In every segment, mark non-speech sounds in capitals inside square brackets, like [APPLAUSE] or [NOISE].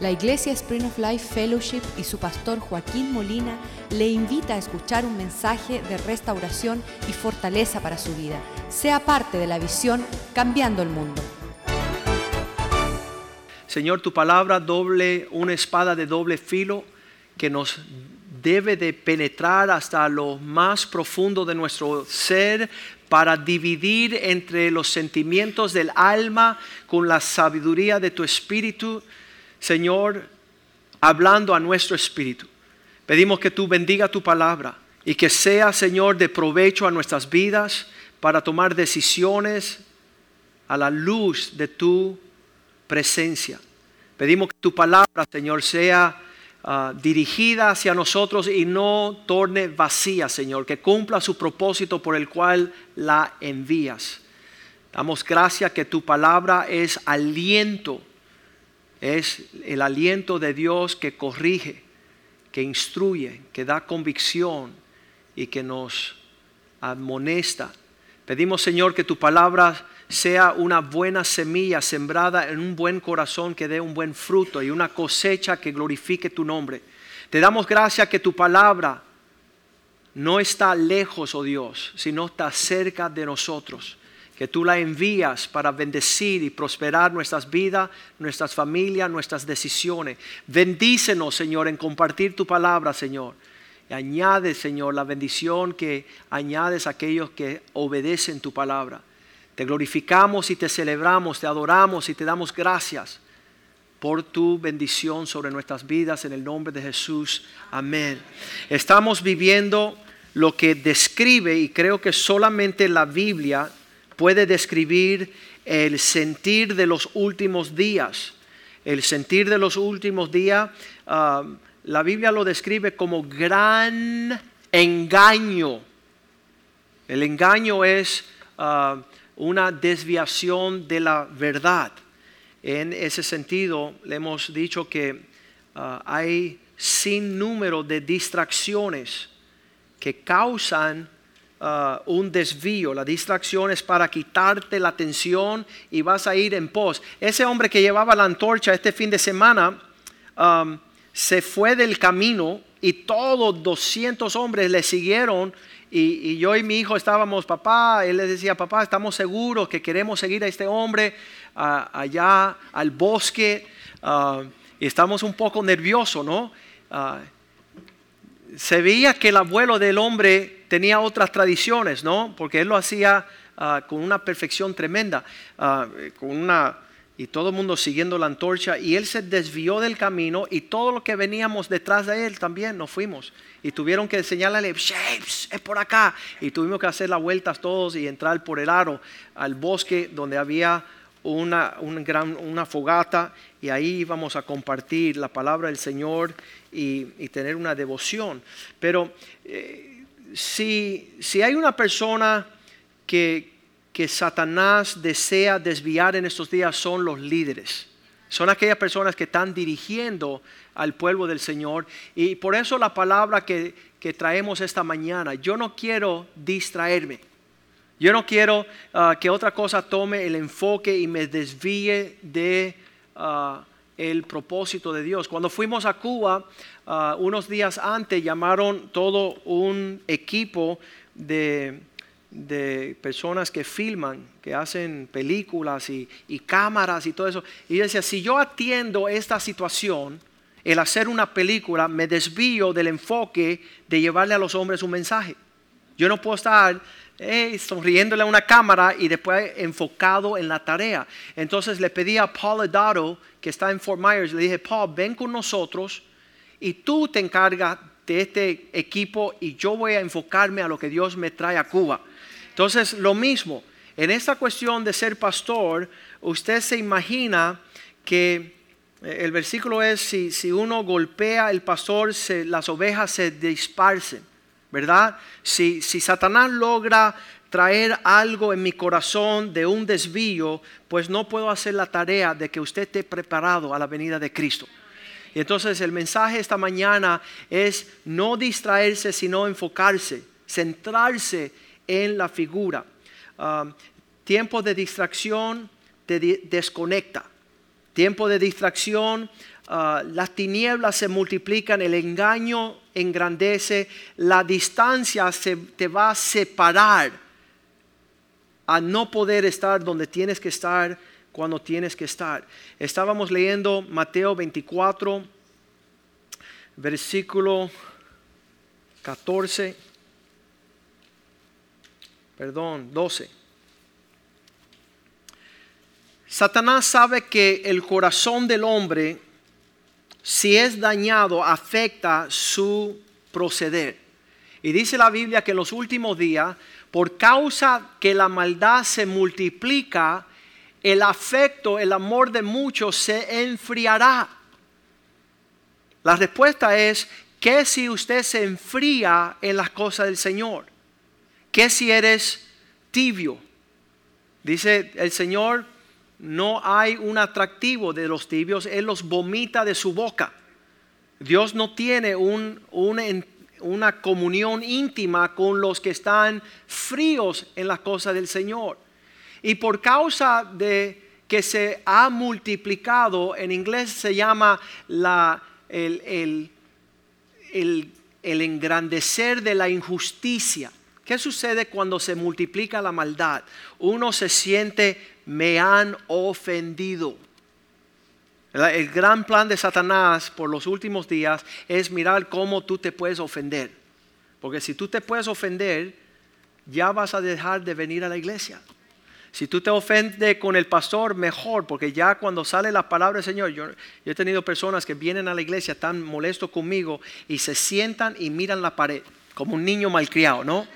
La Iglesia Spring of Life Fellowship y su pastor Joaquín Molina le invita a escuchar un mensaje de restauración y fortaleza para su vida. Sea parte de la visión Cambiando el Mundo. Señor, tu palabra doble, una espada de doble filo que nos debe de penetrar hasta lo más profundo de nuestro ser para dividir entre los sentimientos del alma con la sabiduría de tu espíritu. Señor, hablando a nuestro espíritu. Pedimos que tú bendiga tu palabra y que sea, Señor, de provecho a nuestras vidas para tomar decisiones a la luz de tu presencia. Pedimos que tu palabra, Señor, sea Ah, dirigida hacia nosotros y no torne vacía, Señor, que cumpla su propósito por el cual la envías. Damos gracias que tu palabra es aliento, es el aliento de Dios que corrige, que instruye, que da convicción y que nos amonesta. Pedimos, Señor, que tu palabra sea una buena semilla sembrada en un buen corazón que dé un buen fruto y una cosecha que glorifique tu nombre. Te damos gracias que tu palabra no está lejos, oh Dios, sino está cerca de nosotros. Que tú la envías para bendecir y prosperar nuestras vidas, nuestras familias, nuestras decisiones. Bendícenos, Señor, en compartir tu palabra, Señor. Y añade, Señor, la bendición que añades a aquellos que obedecen tu palabra. Te glorificamos y te celebramos, te adoramos y te damos gracias por tu bendición sobre nuestras vidas en el nombre de Jesús. Amén. Estamos viviendo lo que describe, y creo que solamente la Biblia puede describir el sentir de los últimos días. El sentir de los últimos días, ah, la Biblia lo describe como gran engaño. El engaño es... Ah, una desviación de la verdad. En ese sentido, le hemos dicho que ah, hay sin número de distracciones que causan ah, un desvío. La distracción es para quitarte la atención y vas a ir en pos. Ese hombre que llevaba la antorcha este fin de semana se fue del camino y todos 200 hombres le siguieron y, yo y mi hijo estábamos, papá, él le decía, papá, estamos seguros que queremos seguir a este hombre allá al bosque. Ah, y estamos un poco nerviosos, ¿no? Ah, se veía que el abuelo del hombre tenía otras tradiciones, ¿no? Porque él lo hacía ah, con una perfección tremenda, con una y todo el mundo siguiendo la antorcha y él se desvió del camino y todo lo que veníamos detrás de él también nos fuimos y tuvieron que señalarle, es por acá y tuvimos que hacer las vueltas todos y entrar por el aro al bosque donde había una, gran, una fogata y ahí íbamos a compartir la palabra del Señor y, tener una devoción. Pero eh, si, si hay una persona que, que Satanás desea desviar en estos días son los líderes. Son aquellas personas que están dirigiendo al pueblo del Señor. Y por eso la palabra que, traemos esta mañana, yo no quiero distraerme. Yo no quiero ah, que otra cosa tome el enfoque y me desvíe de ah, el propósito de Dios. Cuando fuimos a Cuba, ah, unos días antes llamaron todo un equipo de de personas que filman, que hacen películas y, cámaras y todo eso. Y decía, si yo atiendo esta situación, el hacer una película, me desvío del enfoque de llevarle a los hombres un mensaje. Yo no puedo estar sonriéndole a una cámara y después enfocado en la tarea. Entonces le pedí a Paul Adaro, que está en Fort Myers, le dije, Paul, ven con nosotros y tú te encargas de este equipo y yo voy a enfocarme a lo que Dios me trae a Cuba. Entonces, lo mismo, en esta cuestión de ser pastor, usted se imagina que eh, el versículo es, si, si uno golpea el pastor, las ovejas se disparcen, ¿verdad? Si, Satanás logra traer algo en mi corazón de un desvío, pues no puedo hacer la tarea de que usted esté preparado a la venida de Cristo. Y entonces el mensaje esta mañana es no distraerse, sino enfocarse, centrarse en la figura. Um, tiempo de distracción te desconecta. tiempo de distracción, ah, las tinieblas se multiplican, el engaño engrandece, la distancia se te va a separar a no poder estar donde tienes que estar cuando tienes que estar. Estábamos leyendo Mateo 24, versículo 14, perdón, 12. Satanás sabe que el corazón del hombre, si es dañado, afecta su proceder. Y dice la Biblia que en los últimos días, por causa que la maldad se multiplica, el afecto, el amor de muchos se enfriará. La respuesta es que si usted se enfría en las cosas del Señor, que si eres tibio. Dice el Señor, no hay un atractivo de los tibios, Él los vomita de su boca. Dios no tiene un, una comunión íntima con los que están fríos en las cosas del Señor. Y por causa de que se ha multiplicado, en inglés se llama la, el, engrandecer de la injusticia. ¿Qué sucede cuando se multiplica la maldad? Uno se siente, me han ofendido. El gran plan de Satanás por los últimos días es mirar cómo tú te puedes ofender. Porque si tú te puedes ofender, ya vas a dejar de venir a la iglesia. Si tú te ofendes con el pastor, mejor, porque ya cuando sale la palabra del Señor, yo, he tenido personas que vienen a la iglesia tan molestos conmigo y se sientan y miran la pared, como un niño malcriado, ¿no?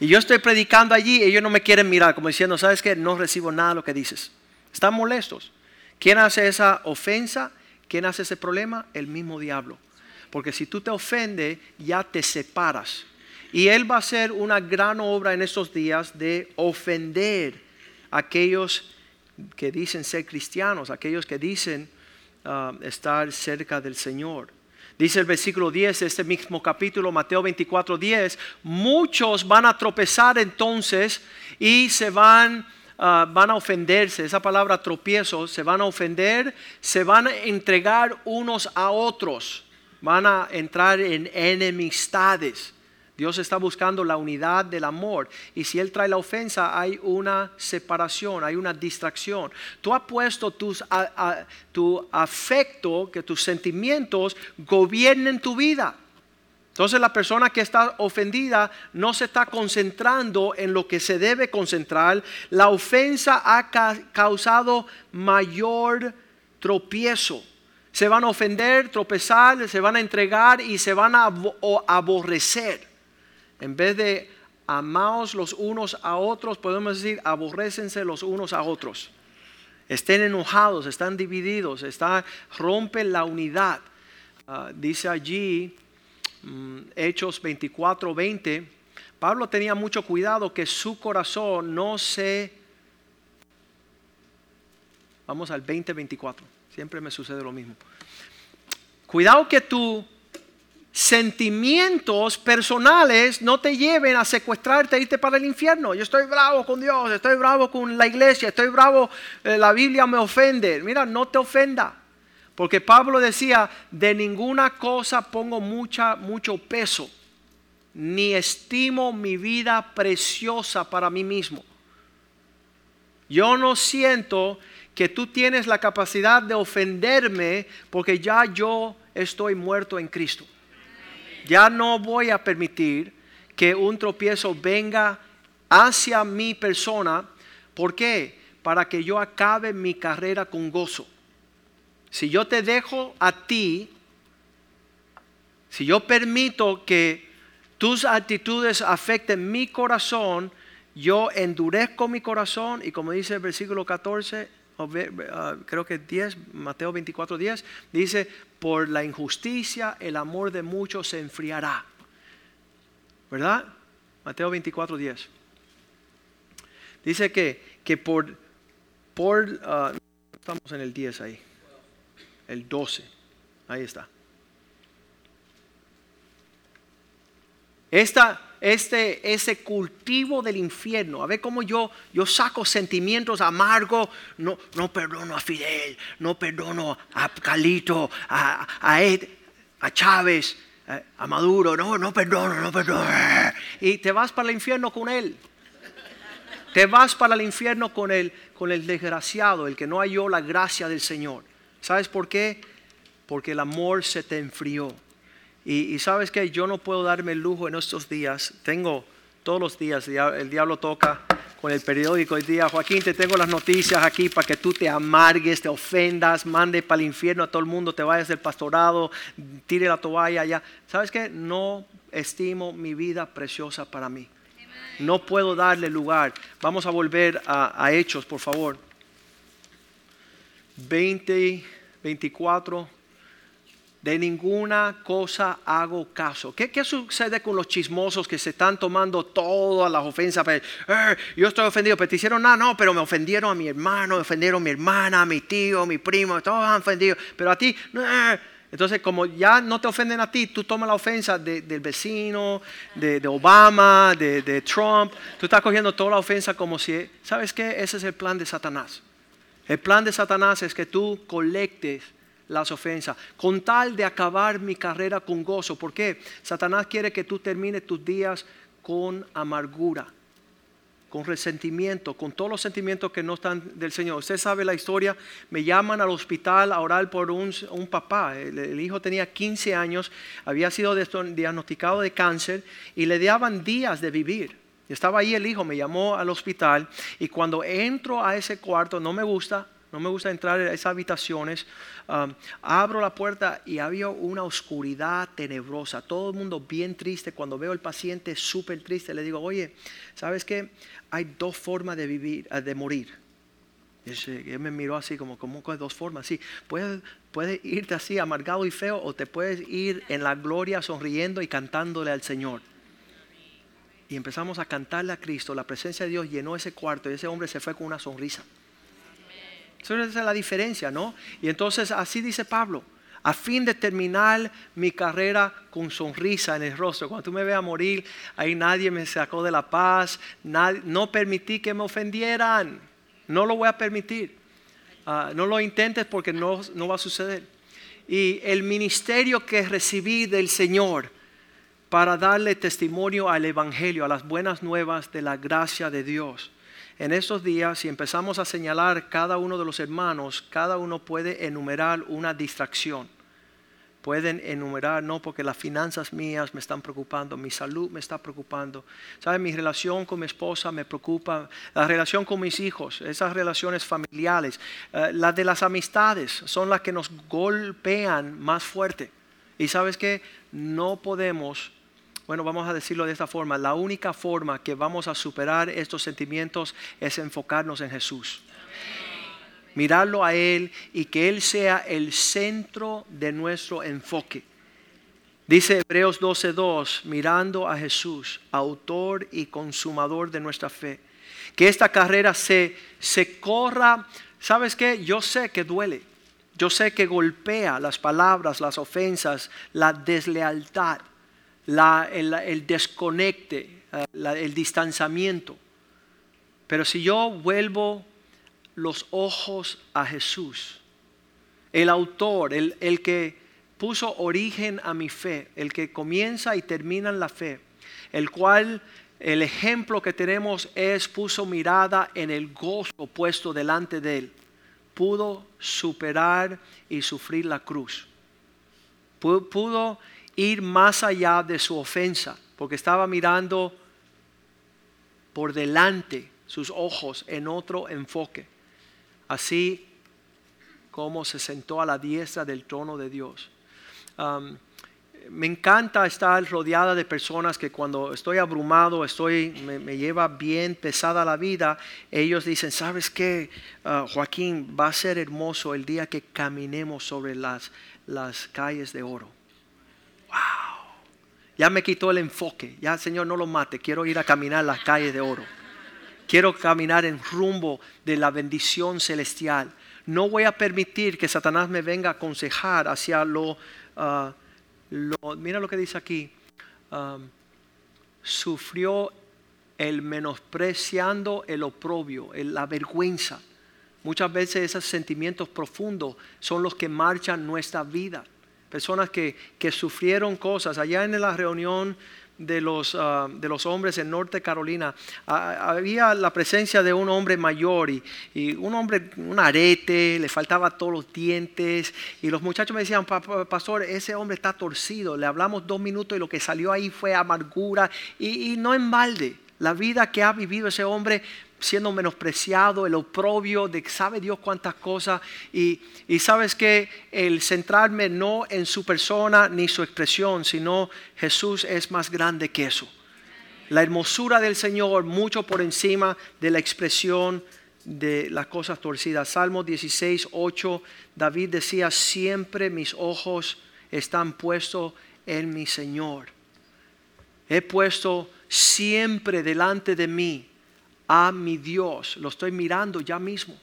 Y yo estoy predicando allí y ellos no me quieren mirar, como diciendo, ¿sabes qué? No recibo nada de lo que dices. Están molestos. ¿Quién hace esa ofensa? ¿Quién hace ese problema? El mismo diablo. Porque si tú te ofendes, ya te separas. Y Él va a hacer una gran obra en estos días de ofender aquellos que dicen ser cristianos, aquellos que dicen ah, estar cerca del Señor. Dice el versículo 10 de este mismo capítulo, Mateo 24, 10, muchos van a tropezar entonces y se van, ah, van a ofenderse. Esa palabra tropiezo, se van a ofender, se van a entregar unos a otros, van a entrar en enemistades. Dios está buscando la unidad del amor. Y si Él trae la ofensa, hay una separación, hay una distracción. Tú has puesto tus, tu afecto, que tus sentimientos gobiernen tu vida. Entonces la persona que está ofendida no se está concentrando en lo que se debe concentrar. La ofensa ha causado mayor tropiezo. Se van a ofender, tropezar, se van a entregar y se van a aborrecer. En vez de amaos los unos a otros, podemos decir aborrécense los unos a otros. Estén enojados, están divididos, está, rompe la unidad. Ah, dice allí, mm, Hechos 24, 20, Pablo tenía mucho cuidado que su corazón no se... Vamos al 20, 24. Siempre me sucede lo mismo. Cuidado que tú sentimientos personales no te lleven a secuestrarte e irte para el infierno. Yo estoy bravo con Dios, estoy bravo con la iglesia, estoy bravo, eh, la Biblia me ofende. Mira, no te ofenda. Porque Pablo decía, de ninguna cosa pongo mucha, mucho peso, ni estimo mi vida preciosa para mí mismo. Yo no siento que tú tienes la capacidad de ofenderme porque ya yo estoy muerto en Cristo. Ya no voy a permitir que un tropiezo venga hacia mi persona. ¿Por qué? Para que yo acabe mi carrera con gozo. Si yo te dejo a ti, si yo permito que tus actitudes afecten mi corazón, yo endurezco mi corazón y como dice el versículo 14, ah, creo que 10, Mateo 24, 10, dice, por la injusticia el amor de muchos se enfriará. ¿Verdad? Mateo 24, 10. Dice que, que por, por ah, estamos en el 10 ahí, el 12, ahí está. Esta, este, ese cultivo del infierno. A ver cómo yo, yo saco sentimientos amargos. No, no perdono a Fidel, no perdono a Calito, a, a a Chávez, eh, a Maduro. No, no perdono, no perdono. Y te vas para el infierno con él. Te vas para el infierno con el, con el desgraciado, el que no halló la gracia del Señor. ¿Sabes por qué? Porque el amor se te enfrió. Y, sabes que yo no puedo darme el lujo en estos días. Tengo todos los días, el diablo toca con el periódico hoy día. Joaquín, te tengo las noticias aquí para que tú te amargues, te ofendas, mande para el infierno a todo el mundo, te vayas del pastorado, tire la toalla allá. ¿Sabes qué? No estimo mi vida preciosa para mí. No puedo darle lugar. Vamos a volver a, Hechos, por favor. 20, 24. De ninguna cosa hago caso. ¿Qué, sucede con los chismosos que se están tomando todas las ofensas? Eh, yo estoy ofendido, pero te hicieron nada, no, pero me ofendieron a mi hermano, me ofendieron a mi hermana, a mi tío, a mi primo, todos han ofendido. Pero a ti, entonces, como ya no te ofenden a ti, tú tomas la ofensa del vecino, de, Obama, de, Trump. Tú estás cogiendo toda la ofensa como si, ¿sabes qué? Ese es el plan de Satanás. El plan de Satanás es que tú colectes las ofensas, con tal de acabar mi carrera con gozo. ¿Por qué? Satanás quiere que tú termines tus días con amargura con resentimiento, con todos los sentimientos que no están del Señor. Usted sabe la historia, me llaman al hospital a orar por un, papá. El, hijo tenía 15 años, había sido diagnosticado de cáncer y le daban días de vivir. Estaba ahí el hijo, me llamó al hospital y cuando entro a ese cuarto, no me gusta, no me gusta entrar a esas habitaciones. Um, abro la puerta y había una oscuridad tenebrosa. Todo el mundo bien triste. Cuando veo al paciente súper triste, le digo, oye, ¿sabes qué? Hay dos formas de vivir, eh, de morir. Él me miró así como, como dos formas. Sí, puedes, puedes irte así amargado y feo o te puedes ir en la gloria sonriendo y cantándole al Señor. Y empezamos a cantarle a Cristo. La presencia de Dios llenó ese cuarto y ese hombre se fue con una sonrisa. Esa es la diferencia, ¿no? Y entonces así dice Pablo, a fin de terminar mi carrera con sonrisa en el rostro. Cuando tú me veas morir, ahí nadie me sacó de la paz, no permití que me ofendieran, no lo voy a permitir. Ah, no lo intentes porque no, no va a suceder. Y el ministerio que recibí del Señor para darle testimonio al Evangelio, a las buenas nuevas de la gracia de Dios en estos días, si empezamos a señalar cada uno de los hermanos, cada uno puede enumerar una distracción. Pueden enumerar, no, porque las finanzas mías me están preocupando, mi salud me está preocupando. ¿Sabe? Mi relación con mi esposa me preocupa, la relación con mis hijos, esas relaciones familiares, eh, las de las amistades son las que nos golpean más fuerte. Y sabes que no podemos bueno, vamos a decirlo de esta forma, la única forma que vamos a superar estos sentimientos es enfocarnos en Jesús. Mirarlo a Él y que Él sea el centro de nuestro enfoque. Dice Hebreos 12:2, mirando a Jesús, autor y consumador de nuestra fe. Que esta carrera se, se corra, ¿sabes qué? Yo sé que duele. Yo sé que golpea las palabras, las ofensas, la deslealtad el, desconecte, eh, el distanciamiento. Pero si yo vuelvo los ojos a Jesús, el autor, el, el, que puso origen a mi fe, el que comienza y termina en la fe, el cual el ejemplo que tenemos es puso mirada en el gozo puesto delante de él, pudo superar y sufrir la cruz, pudo ir más allá de su ofensa, porque estaba mirando por delante sus ojos en otro enfoque, así como se sentó a la diestra del trono de Dios. me encanta estar rodeada de personas que cuando estoy abrumado, estoy, me, lleva bien pesada la vida, ellos dicen, ¿sabes qué, ah, Joaquín? Va a ser hermoso el día que caminemos sobre las, las calles de oro wow, ya me quitó el enfoque, ya Señor no lo mate, quiero ir a caminar las calles de oro. Quiero caminar en rumbo de la bendición celestial. No voy a permitir que Satanás me venga a aconsejar hacia lo, uh, mira lo que dice aquí, sufrió el menospreciando el oprobio, la vergüenza. Muchas veces esos sentimientos profundos son los que marchan nuestra vida. Personas que, que sufrieron cosas. Allá en la reunión de los, ah, de los hombres en Norte Carolina, había la presencia de un hombre mayor y, y, un hombre, un arete, le faltaba todos los dientes y los muchachos me decían, pastor, ese hombre está torcido, le hablamos dos minutos y lo que salió ahí fue amargura y, y no en balde. La vida que ha vivido ese hombre siendo menospreciado, el oprobio de sabe Dios cuántas cosas. Y, sabes que el centrarme no en su persona ni su expresión, sino Jesús es más grande que eso. La hermosura del Señor mucho por encima de la expresión de las cosas torcidas. Salmo 16, 8, David decía, siempre mis ojos están puestos en mi Señor. He puesto siempre delante de mí a mi Dios. Lo estoy mirando ya mismo.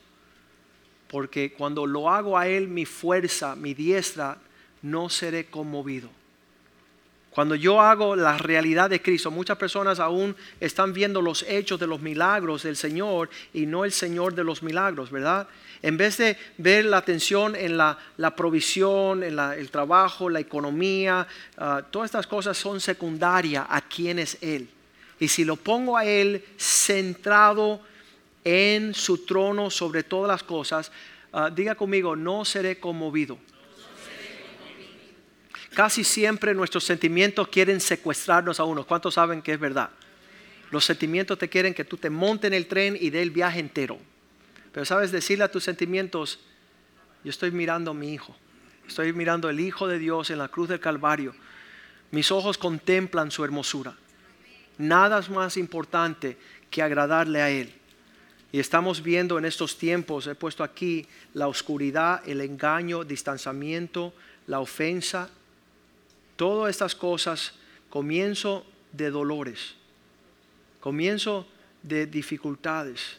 Porque cuando lo hago a Él, mi fuerza, mi diestra, no seré conmovido. Cuando yo hago la realidad de Cristo, muchas personas aún están viendo los hechos de los milagros del Señor y no el Señor de los milagros, ¿verdad? En vez de ver la atención en la, provisión, en el trabajo, la economía, ah, todas estas cosas son secundarias a quién es Él. Y si lo pongo a Él centrado en su trono sobre todas las cosas, ah, diga conmigo, no seré conmovido. Casi siempre nuestros sentimientos quieren secuestrarnos a uno. ¿Cuántos saben que es verdad? Los sentimientos te quieren que tú te montes en el tren y dé el viaje entero. Pero sabes decirle a tus sentimientos, yo estoy mirando a mi hijo. Estoy mirando el Hijo de Dios en la cruz del Calvario. Mis ojos contemplan su hermosura. Nada es más importante que agradarle a Él. Y estamos viendo en estos tiempos, he puesto aquí la oscuridad, el engaño, distanciamiento, la ofensa, todas estas cosas, comienzo de dolores, comienzo de dificultades.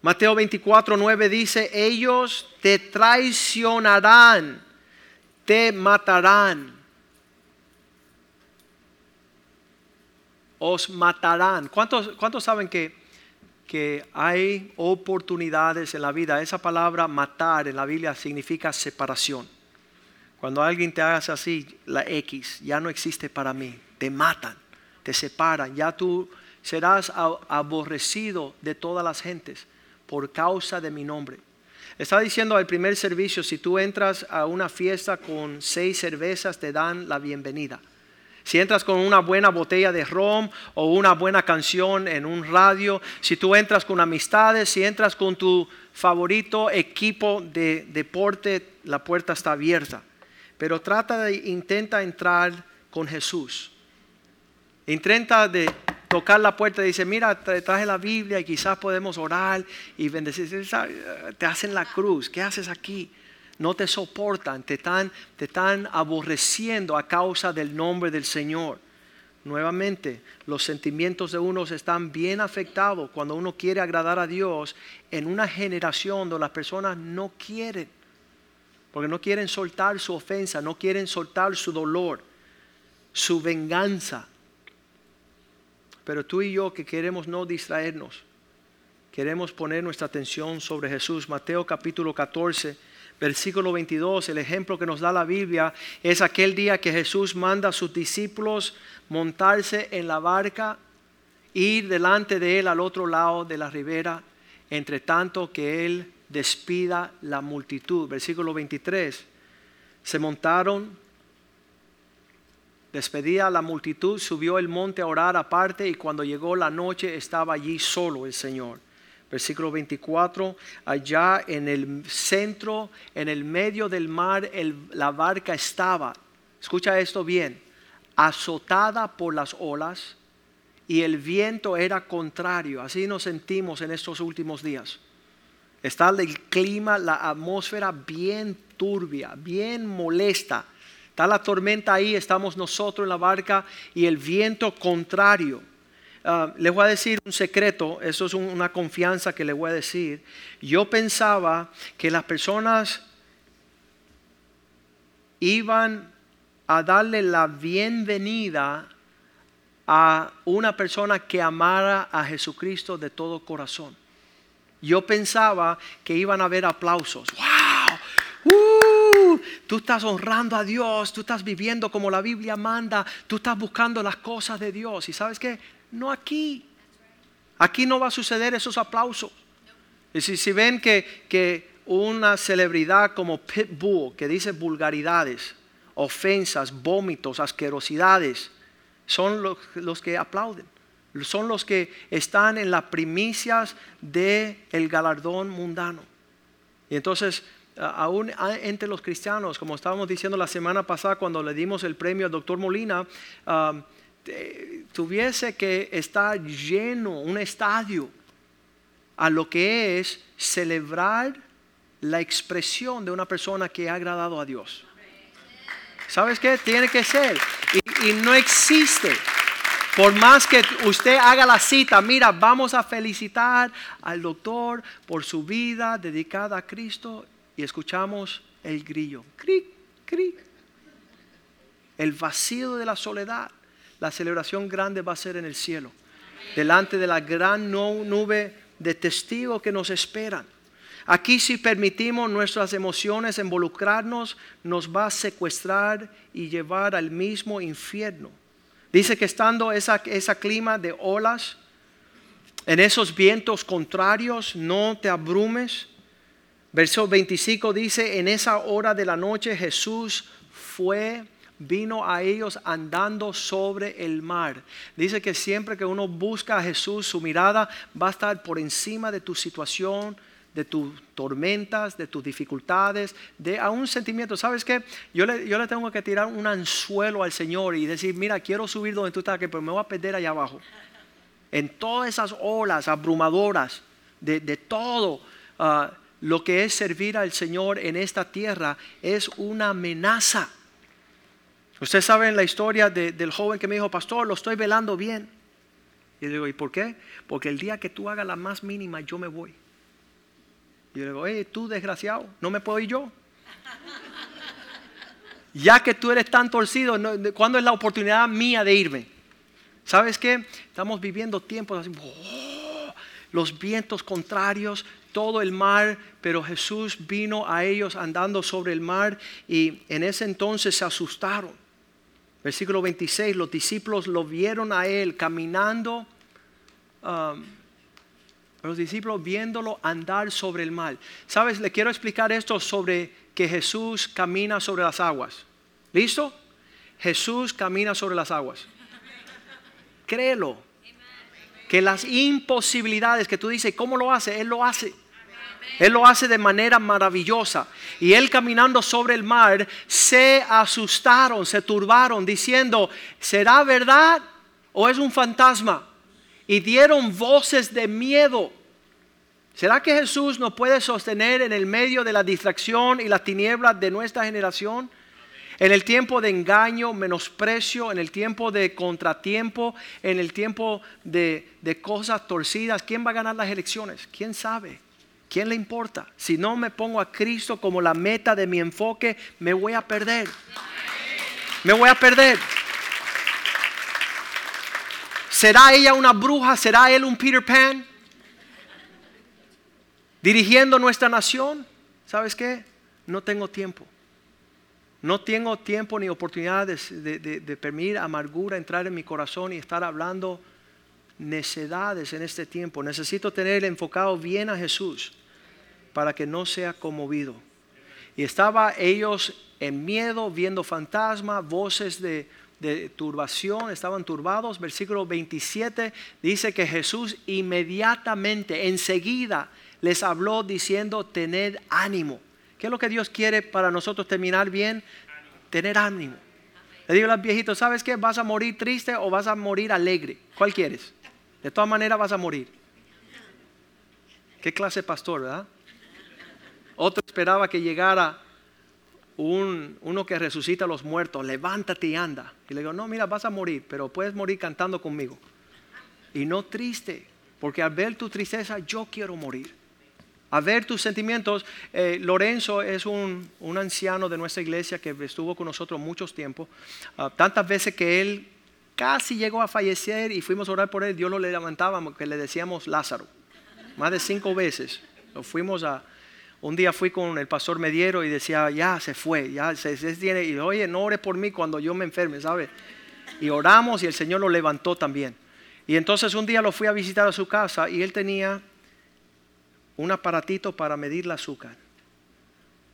Mateo 24, 9 dice, ellos te traicionarán, te matarán os matarán. ¿Cuántos, cuántos saben que, que hay oportunidades en la vida? Esa palabra matar en la Biblia significa separación. Cuando alguien te hace así, la X ya no existe para mí, te matan, te separan, ya tú serás aborrecido de todas las gentes por causa de mi nombre. Está diciendo al primer servicio, si tú entras a una fiesta con seis cervezas, te dan la bienvenida si entras con una buena botella de rom o una buena canción en un radio, si tú entras con amistades, si entras con tu favorito equipo de deporte, la puerta está abierta. Pero trata de, intenta entrar con Jesús. Intenta de tocar la puerta y dice, mira, traje la Biblia y quizás podemos orar y bendecir. Te hacen la cruz, ¿qué haces aquí? No te soportan, te están, te están aborreciendo a causa del nombre del Señor. Nuevamente, los sentimientos de unos están bien afectados cuando uno quiere agradar a Dios en una generación donde las personas no quieren, porque no quieren soltar su ofensa, no quieren soltar su dolor, su venganza. Pero tú y yo que queremos no distraernos, queremos poner nuestra atención sobre Jesús. Mateo capítulo 14 versículo 22, el ejemplo que nos da la Biblia es aquel día que Jesús manda a sus discípulos montarse en la barca, ir delante de él al otro lado de la ribera, entre tanto que él despida la multitud. Versículo 23, se montaron, despedía a la multitud, subió el monte a orar aparte y cuando llegó la noche estaba allí solo el Señor. Versículo 24, allá en el centro, en el medio del mar, la barca estaba, escucha esto bien, azotada por las olas y el viento era contrario. Así nos sentimos en estos últimos días. Está el clima, la atmósfera bien turbia, bien molesta. Está la tormenta ahí, estamos nosotros en la barca y el viento contrario. Ah, les voy a decir un secreto, eso es una confianza que les voy a decir. Yo pensaba que las personas iban a darle la bienvenida a una persona que amara a Jesucristo de todo corazón. Yo pensaba que iban a haber aplausos. ¡Wow! ¡Uh! Tú estás honrando a Dios, tú estás viviendo como la Biblia manda, tú estás buscando las cosas de Dios. ¿Y sabes qué? No aquí. Aquí no va a suceder esos aplausos. Y si, ven que, una celebridad como Pitbull, que dice vulgaridades, ofensas, vómitos, asquerosidades, son los, que aplauden son los que están en las primicias del el galardón mundano. Y entonces, aún entre los cristianos, como estábamos diciendo la semana pasada cuando le dimos el premio al doctor Molina, tuviese que estar lleno un estadio a lo que es celebrar la expresión de una persona que ha agradado a Dios. ¿Sabes qué? Tiene que ser. y no existe por más que usted haga la cita, mira, vamos a felicitar al doctor por su vida dedicada a Cristo y escuchamos el grillo. Cric, cric. El vacío de la soledad. La celebración grande va a ser en el cielo. Delante de la gran nube de testigos que nos esperan. Aquí si permitimos nuestras emociones involucrarnos, nos va a secuestrar y llevar al mismo infierno Dice que estando esa, esa clima de olas, en esos vientos contrarios, no te abrumes. Verso 25 dice, en esa hora de la noche Jesús fue, vino a ellos andando sobre el mar. Dice que siempre que uno busca a Jesús, su mirada va a estar por encima de tu situación, de tus tormentas, de tus dificultades, de a un sentimiento. ¿Sabes qué? Yo le, yo le tengo que tirar un anzuelo al Señor y decir, mira, quiero subir donde tú estás, pero me voy a perder allá abajo. En todas esas olas abrumadoras de, todo ah, lo que es servir al Señor en esta tierra es una amenaza. Ustedes saben la historia del joven que me dijo, pastor, lo estoy velando bien. Y yo digo, ¿y por qué? Porque el día que tú hagas la más mínima, yo me voy. Y yo le digo, hey, tú desgraciado, no me puedo ir yo. [LAUGHS] ya que tú eres tan torcido, ¿cuándo es la oportunidad mía de irme? ¿Sabes qué? Estamos viviendo tiempos así, oh, los vientos contrarios, todo el mar, pero Jesús vino a ellos andando sobre el mar y en ese entonces se asustaron. Versículo 26, los discípulos lo vieron a él caminando. Um, los discípulos viéndolo andar sobre el mar. ¿Sabes? Le quiero explicar esto sobre que Jesús camina sobre las aguas. ¿Listo? Jesús camina sobre las aguas. Créelo. Que las imposibilidades que tú dices, ¿cómo lo hace? Él lo hace. Él lo hace de manera maravillosa. Y él caminando sobre el mar, se asustaron, se turbaron, diciendo, ¿será verdad o es un fantasma? y dieron voces de miedo. ¿Será que Jesús nos puede sostener en el medio de la distracción y las tinieblas de nuestra generación? En el tiempo de engaño, menosprecio, en el tiempo de contratiempo, en el tiempo de, de, cosas torcidas, ¿quién va a ganar las elecciones? ¿Quién sabe? ¿Quién le importa? Si no me pongo a Cristo como la meta de mi enfoque, me voy a perder. Me voy a perder. ¿Será ella una bruja? ¿Será él un Peter Pan? Dirigiendo nuestra nación. ¿Sabes qué? No tengo tiempo. No tengo tiempo ni oportunidad de, de, permitir amargura entrar en mi corazón y estar hablando necedades en este tiempo. Necesito tener enfocado bien a Jesús para que no sea conmovido. Y estaba ellos en miedo, viendo fantasmas, voces de de turbación, estaban turbados. Versículo 27 dice que Jesús inmediatamente, enseguida, les habló diciendo, tened ánimo. ¿Qué es lo que Dios quiere para nosotros terminar bien? Tener ánimo. Le digo a los viejitos, ¿sabes qué? ¿Vas a morir triste o vas a morir alegre? ¿Cuál quieres? De todas maneras vas a morir. ¿Qué clase de pastor, verdad? Otro esperaba que llegara un, uno que resucita a los muertos, levántate y anda. Y le digo, no, mira, vas a morir, pero puedes morir cantando conmigo. Y no triste, porque al ver tu tristeza, yo quiero morir. A ver tus sentimientos, eh, Lorenzo es un, anciano de nuestra iglesia que estuvo con nosotros muchos tiempos. Ah, tantas veces que él casi llegó a fallecer y fuimos a orar por él. Dios lo levantábamos, que le decíamos Lázaro. Más de cinco veces. Lo fuimos a. Un día fui con el pastor Mediero y decía, ya se fue, ya se, tiene. Y oye, no ore por mí cuando yo me enferme, ¿sabe? Y oramos y el Señor lo levantó también. Y entonces un día lo fui a visitar a su casa y él tenía un aparatito para medir el azúcar,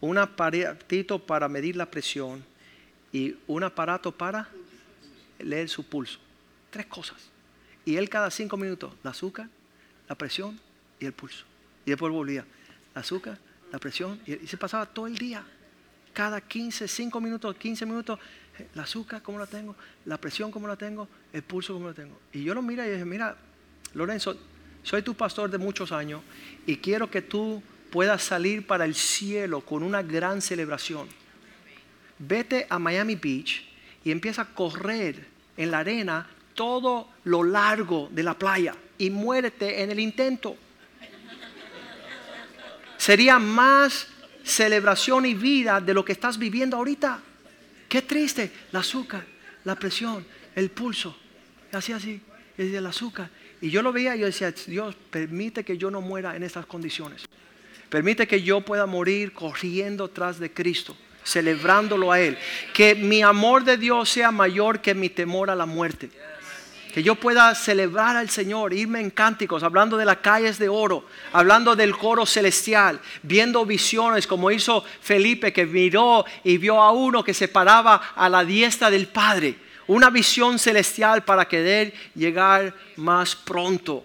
un aparatito para medir la presión y un aparato para leer su pulso. Tres cosas. Y él cada cinco minutos, el azúcar, la presión y el pulso. Y después volvía, el azúcar, la presión, y, se pasaba todo el día. Cada 15, 5 minutos, 15 minutos, eh, azúcar, ¿cómo la tengo? La presión, ¿cómo la tengo? El pulso, ¿cómo la tengo? Y yo lo mira y dije, mira, Lorenzo, soy tu pastor de muchos años y quiero que tú puedas salir para el cielo con una gran celebración. Vete a Miami Beach y empieza a correr en la arena todo lo largo de la playa y muérete en el intento. Sería más celebración y vida de lo que estás viviendo ahorita. Qué triste, el azúcar, la presión, el pulso. Así, así, el azúcar. Y yo lo veía y yo decía, Dios, permite que yo no muera en estas condiciones. Permite que yo pueda morir corriendo tras de Cristo celebrándolo a Él. Que mi amor de Dios sea mayor que mi temor a la muerte. Que yo pueda celebrar al Señor, irme en cánticos, hablando de las calles de oro, hablando del coro celestial, viendo visiones como hizo Felipe que miró y vio a uno que se paraba a la diestra del Padre. Una visión celestial para querer llegar más pronto.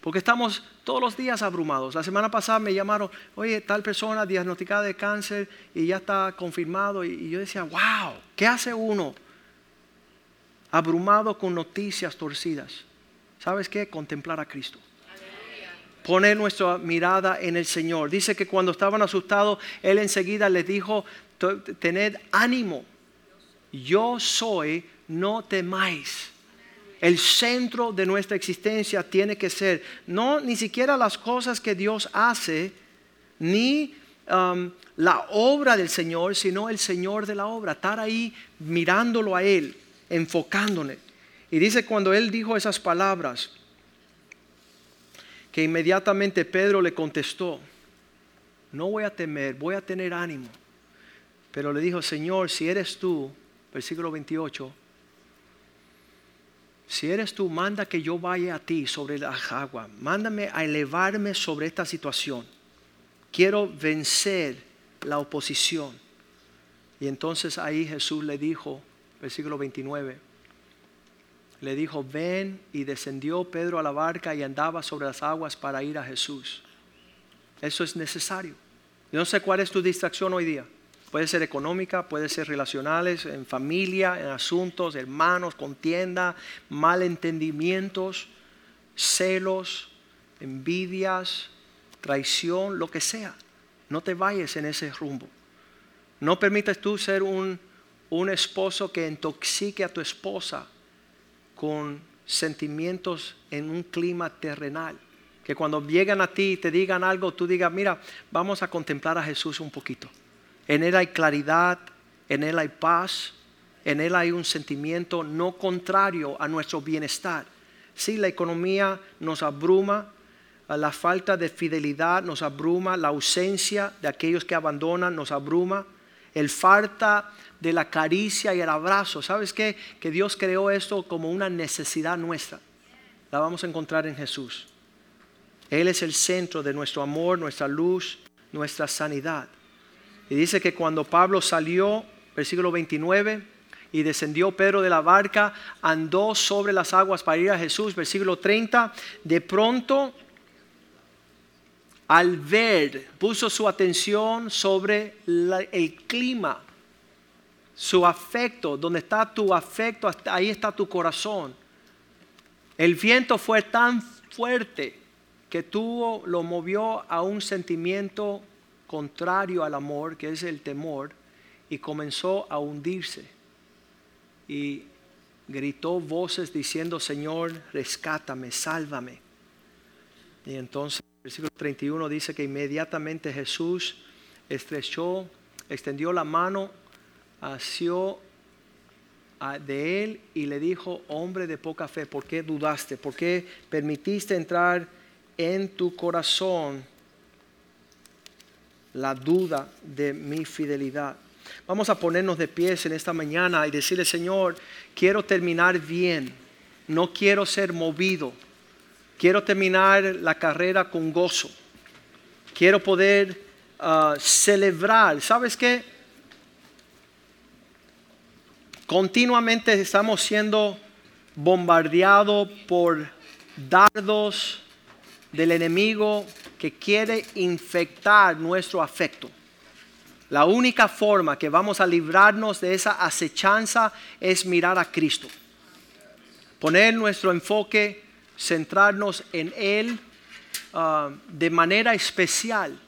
Porque estamos todos los días abrumados. La semana pasada me llamaron, oye, tal persona diagnosticada de cáncer y ya está confirmado. Y, yo decía, wow, ¿qué hace uno abrumado con noticias torcidas? ¿Sabes qué? Contemplar a Cristo. Poner nuestra mirada en el Señor. Dice que cuando estaban asustados, Él enseguida les dijo, tened ánimo. Yo soy, no temáis el centro de nuestra existencia tiene que ser no ni siquiera las cosas que Dios hace, ni um, la obra del Señor, sino el Señor de la obra. Estar ahí mirándolo a Él, enfocándole. Y dice cuando Él dijo esas palabras, que inmediatamente Pedro le contestó, no voy a temer, voy a tener ánimo. Pero le dijo, Señor, si eres tú, versículo 28, si eres tú, manda que yo vaya a ti sobre la agua. Mándame a elevarme sobre esta situación. Quiero vencer la oposición. Y entonces ahí Jesús le dijo, versículo 29, le dijo, ven y descendió Pedro a la barca y andaba sobre las aguas para ir a Jesús. Eso es necesario. Yo no sé cuál es tu distracción hoy día. Puede ser económica, puede ser relacionales, en familia, en asuntos, hermanos, contienda, malentendimientos, celos, envidias, traición, lo que sea. No te vayas en ese rumbo. No permitas tú ser un, un esposo que intoxique a tu esposa con sentimientos en un clima terrenal. Que cuando llegan a ti y te digan algo, tú digas, mira, vamos a contemplar a Jesús un poquito. En Él hay claridad, en Él hay paz, en Él hay un sentimiento no contrario a nuestro bienestar. Si la economía nos abruma, la falta de fidelidad nos abruma, la ausencia de aquellos que abandonan nos abruma, el falta de la caricia y el abrazo. ¿Sabes? Que Dios creó esto como una necesidad nuestra. La vamos a encontrar en Jesús. Él es el centro de nuestro amor, nuestra luz, nuestra sanidad. Y dice que cuando Pablo salió, versículo 29, y descendió Pedro de la barca, andó sobre las aguas para ir a Jesús, versículo 30, de pronto, al ver, puso su atención sobre el clima, su afecto, donde está tu afecto, ahí está tu corazón. El viento fue tan fuerte que tuvo, lo movió a un sentimiento contrario al amor, que es el temor, y comenzó a hundirse. Y gritó voces diciendo, Señor, rescátame, sálvame. Y entonces, el versículo 31 dice que inmediatamente Jesús estrechó, extendió la mano, asió de él y le dijo, hombre de poca fe, ¿por qué dudaste? ¿Por qué permitiste entrar en tu corazón la duda de mi fidelidad? Vamos a ponernos de pies en esta mañana y decirle, Señor, quiero terminar bien, no quiero ser movido, quiero terminar la carrera con gozo, quiero poder ah, celebrar. ¿Sabes qué? Continuamente estamos siendo bombardeados por dardos del enemigo que quiere infectar nuestro afecto. La única forma que vamos a librarnos de esa acechanza es mirar a Cristo. Poner nuestro enfoque, centrarnos en Él ah, de manera especial.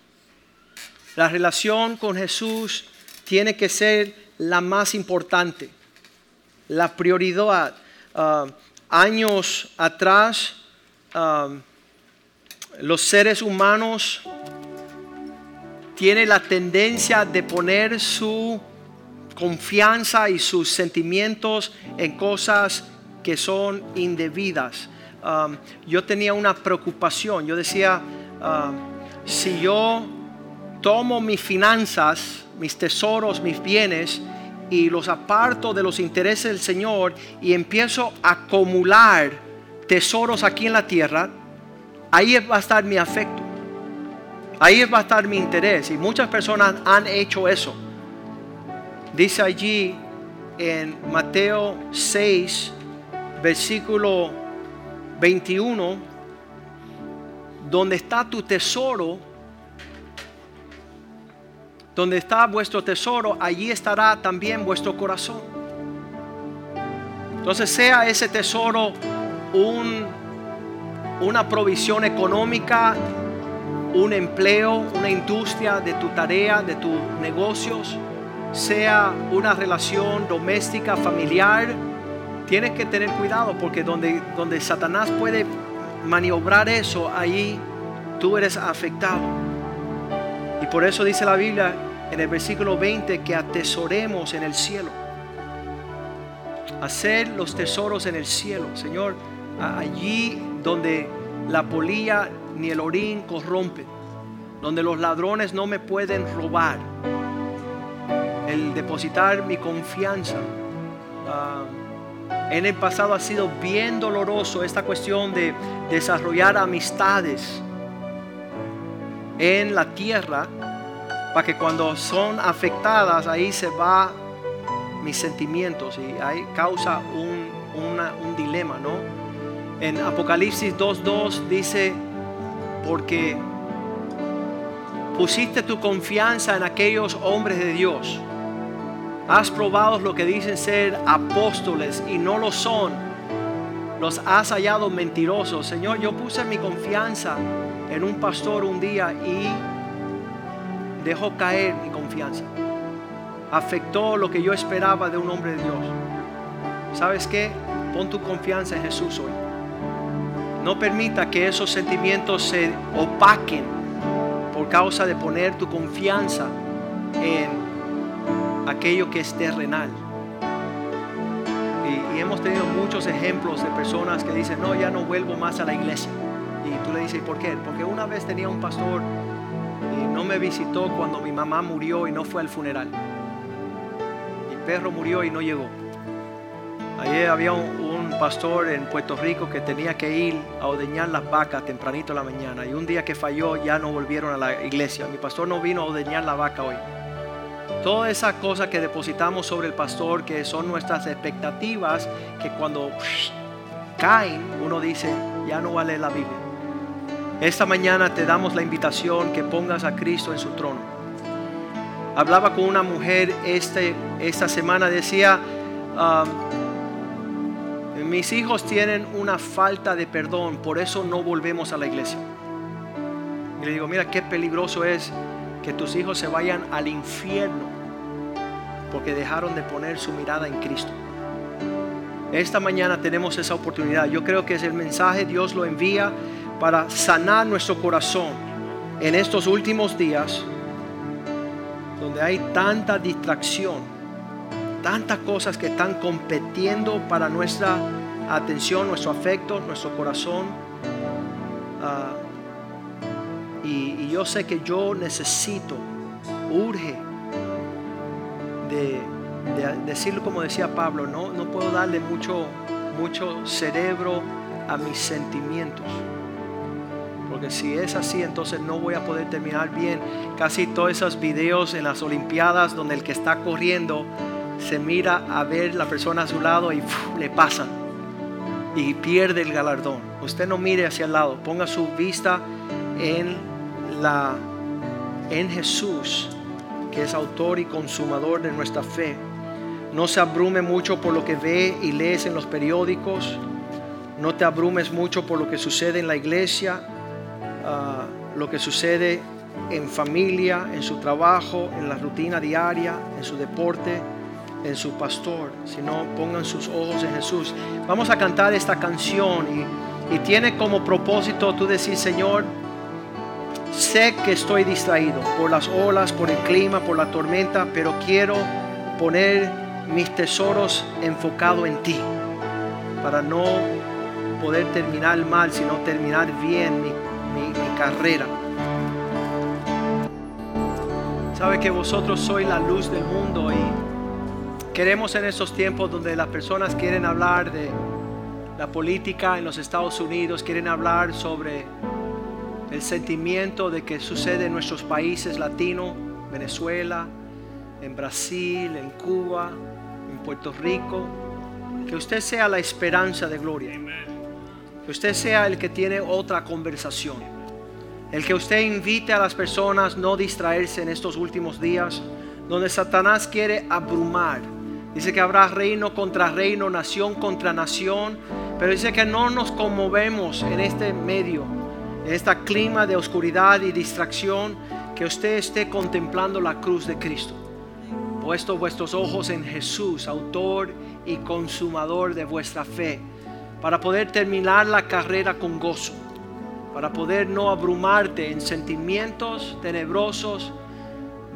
La relación con Jesús tiene que ser la más importante, la prioridad. Ah, años atrás, ah, los seres humanos tienen la tendencia de poner su confianza y sus sentimientos en cosas que son indebidas. Um, yo tenía una preocupación, yo decía, ah, si yo tomo mis finanzas, mis tesoros, mis bienes, y los aparto de los intereses del Señor y empiezo a acumular tesoros aquí en la tierra, ahí va a estar mi afecto. Ahí va a estar mi interés. Y muchas personas han hecho eso. Dice allí en Mateo 6, versículo 21, donde está tu tesoro, donde está vuestro tesoro, allí estará también vuestro corazón. Entonces sea ese tesoro un, una provisión económica, un empleo, una industria de tu tarea, de tus negocios, sea una relación doméstica, familiar, tienes que tener cuidado porque donde, donde Satanás puede maniobrar eso, ahí tú eres afectado. Y por eso dice la Biblia en el versículo 20 que atesoremos en el cielo. Hacer los tesoros en el cielo, Señor, allí donde la polilla ni el orín corrompe, donde los ladrones no me pueden robar. El depositar mi confianza. Uh, en el pasado ha sido bien doloroso esta cuestión de desarrollar amistades en la tierra para que cuando son afectadas ahí se va mis sentimientos y ahí causa un, un dilema, ¿no? En Apocalipsis 2.2 dice, porque pusiste tu confianza en aquellos hombres de Dios. Has probado lo que dicen ser apóstoles y no lo son. Los has hallado mentirosos. Señor, yo puse mi confianza en un pastor un día y dejó caer mi confianza. Afectó lo que yo esperaba de un hombre de Dios. ¿Sabes qué? Pon tu confianza en Jesús hoy. No permita que esos sentimientos se opaquen por causa de poner tu confianza en aquello que es terrenal. Y, hemos tenido muchos ejemplos de personas que dicen, no, ya no vuelvo más a la iglesia. Y tú le dices, ¿por qué? Porque una vez tenía un pastor y no me visitó cuando mi mamá murió y no fue al funeral. Mi perro murió y no llegó. Ayer había un, pastor en Puerto Rico que tenía que ir a ordeñar las vacas tempranito en la mañana y un día que falló ya no volvieron a la iglesia. Mi pastor no vino a ordeñar la vaca hoy. Todas esas cosas que depositamos sobre el pastor, que son nuestras expectativas, que cuando psh, caen uno dice, ya no vale la Biblia. Esta mañana te damos la invitación que pongas a Cristo en su trono. Hablaba con una mujer este, esta semana, decía, um, mis hijos tienen una falta de perdón, por eso no volvemos a la iglesia. Y le digo, mira qué peligroso es que tus hijos se vayan al infierno porque dejaron de poner su mirada en Cristo. Esta mañana tenemos esa oportunidad. Yo creo que es el mensaje, Dios lo envía para sanar nuestro corazón en estos últimos días donde hay tanta distracción, tantas cosas que están compitiendo para nuestra atención, nuestro afecto, nuestro corazón. Ah, y, yo sé que yo necesito, urge de, de decirlo como decía Pablo, no, no puedo darle mucho, mucho cerebro a mis sentimientos. Porque si es así, entonces no voy a poder terminar bien. Casi todos esos videos en las Olimpiadas donde el que está corriendo se mira a ver la persona a su lado y le pasan y pierde el galardón. Usted no mire hacia el lado, ponga su vista en la en Jesús, que es autor y consumador de nuestra fe. No se abrume mucho por lo que ve y lees en los periódicos. No te abrumes mucho por lo que sucede en la iglesia, ah, lo que sucede en familia, en su trabajo, en la rutina diaria, en su deporte, en su pastor, sino pongan sus ojos en Jesús. Vamos a cantar esta canción y, y tiene como propósito tú decir, Señor, sé que estoy distraído por las olas, por el clima, por la tormenta, pero quiero poner mis tesoros enfocados en ti para no poder terminar mal, sino terminar bien mi, mi, mi carrera. Sabe que vosotros sois la luz del mundo y queremos en estos tiempos donde las personas quieren hablar de la política en los Estados Unidos, quieren hablar sobre el sentimiento de que sucede en nuestros países latinos, Venezuela, en Brasil, en Cuba, en Puerto Rico, que usted sea la esperanza de gloria. Que usted sea el que tiene otra conversación. El que usted invite a las personas no distraerse en estos últimos días, donde Satanás quiere abrumar. Dice que habrá reino contra reino, nación contra nación, pero dice que no nos conmovemos en este medio, en este clima de oscuridad y distracción, que usted esté contemplando la cruz de Cristo. Puesto vuestros ojos en Jesús, autor y consumador de vuestra fe, para poder terminar la carrera con gozo para poder no abrumarte en sentimientos tenebrosos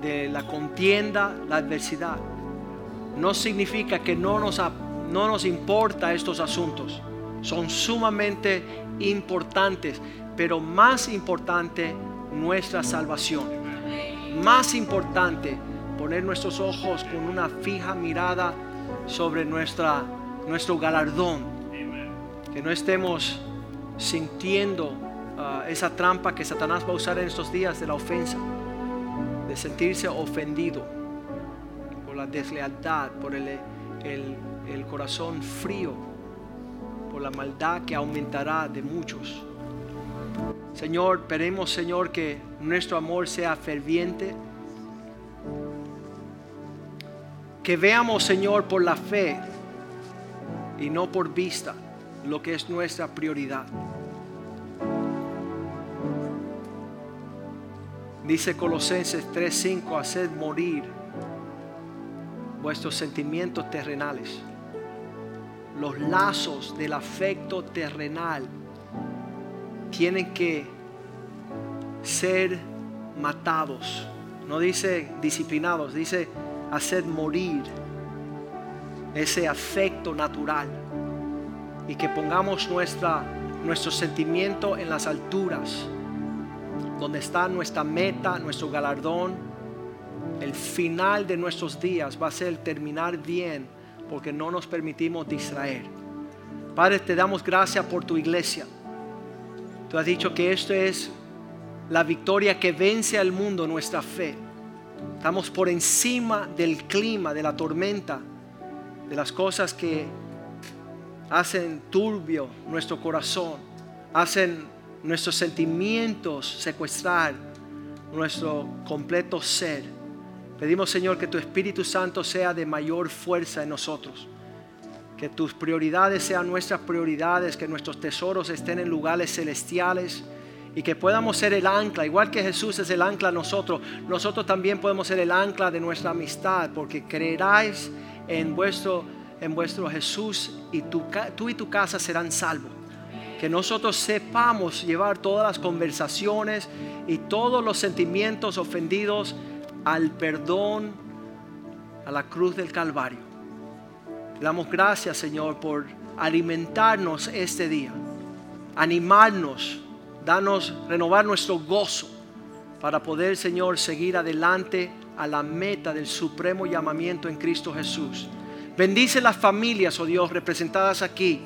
de la contienda, la adversidad. No significa que no nos, no nos importa estos asuntos. Son sumamente importantes, pero más importante nuestra salvación. Más importante poner nuestros ojos con una fija mirada sobre nuestra, nuestro galardón. Que no estemos sintiendo Ah, esa trampa que Satanás va a usar en estos días de la ofensa, de sentirse ofendido la deslealtad, por el, el corazón frío, por la maldad que aumentará de muchos. Señor, pedimos, Señor, que nuestro amor sea ferviente. Que veamos, Señor, por la fe y no por vista lo que es nuestra prioridad. Dice Colosenses 3:5, haced morir vuestros sentimientos terrenales, los lazos del afecto terrenal tienen que ser matados. No dice disciplinados, dice hacer morir ese afecto natural y que pongamos nuestra, nuestro sentimiento en las alturas donde está nuestra meta, nuestro galardón. El final de nuestros días va a ser terminar bien porque no nos permitimos distraer. Padre, te damos gracias por tu iglesia. Tú has dicho que esto es la victoria que vence al mundo, nuestra fe. Estamos por encima del clima, de la tormenta, de las cosas que hacen turbio nuestro corazón, hacen nuestros sentimientos, secuestrar nuestro completo ser. Pedimos, Señor, que tu Espíritu Santo sea de mayor fuerza en nosotros. Que tus prioridades sean nuestras prioridades, que nuestros tesoros estén en lugares celestiales y que podamos ser el ancla, igual que Jesús es el ancla a nosotros, nosotros también podemos ser el ancla de nuestra amistad, porque creeráis en vuestro, en vuestro Jesús y tú y tu casa serán salvos que nosotros sepamos llevar todas las conversaciones y todos los sentimientos ofendidos al perdón, a la cruz del Calvario. Le damos gracias, Señor, por alimentarnos este día, animarnos, darnos, renovar nuestro gozo para poder, Señor, seguir adelante a la meta del supremo llamamiento en Cristo Jesús. Bendice las familias, oh Dios, representadas aquí.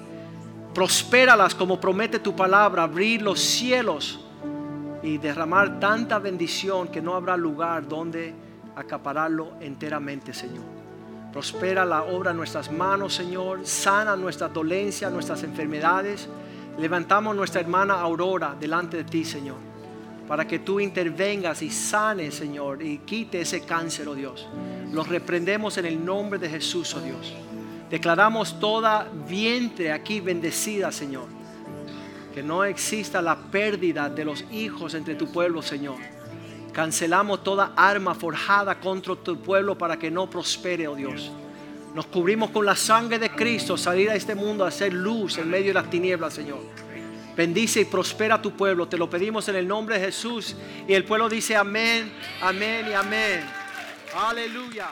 Prospéralas como promete tu palabra, abrir los cielos y derramar tanta bendición que no habrá lugar donde acapararlo enteramente, Señor. Prospera la obra en nuestras manos, Señor. Sana nuestras dolencias, nuestras enfermedades. Levantamos nuestra hermana Aurora delante de ti, Señor. Para que tú intervengas y sanes, Señor, y quite ese cáncer, oh Dios. Los reprendemos en el nombre de Jesús, oh Dios. Declaramos toda vientre aquí bendecida, Señor. Que no exista la pérdida de los hijos entre tu pueblo, Señor. Cancelamos toda arma forjada contra tu pueblo para que no prospere, oh Dios. Nos cubrimos con la sangre de Cristo, salir a este mundo a hacer luz en medio de las tinieblas, Señor. Bendice y prospera tu pueblo. Te lo pedimos en el nombre de Jesús. Y el pueblo dice amén, amén y amén. Aleluya.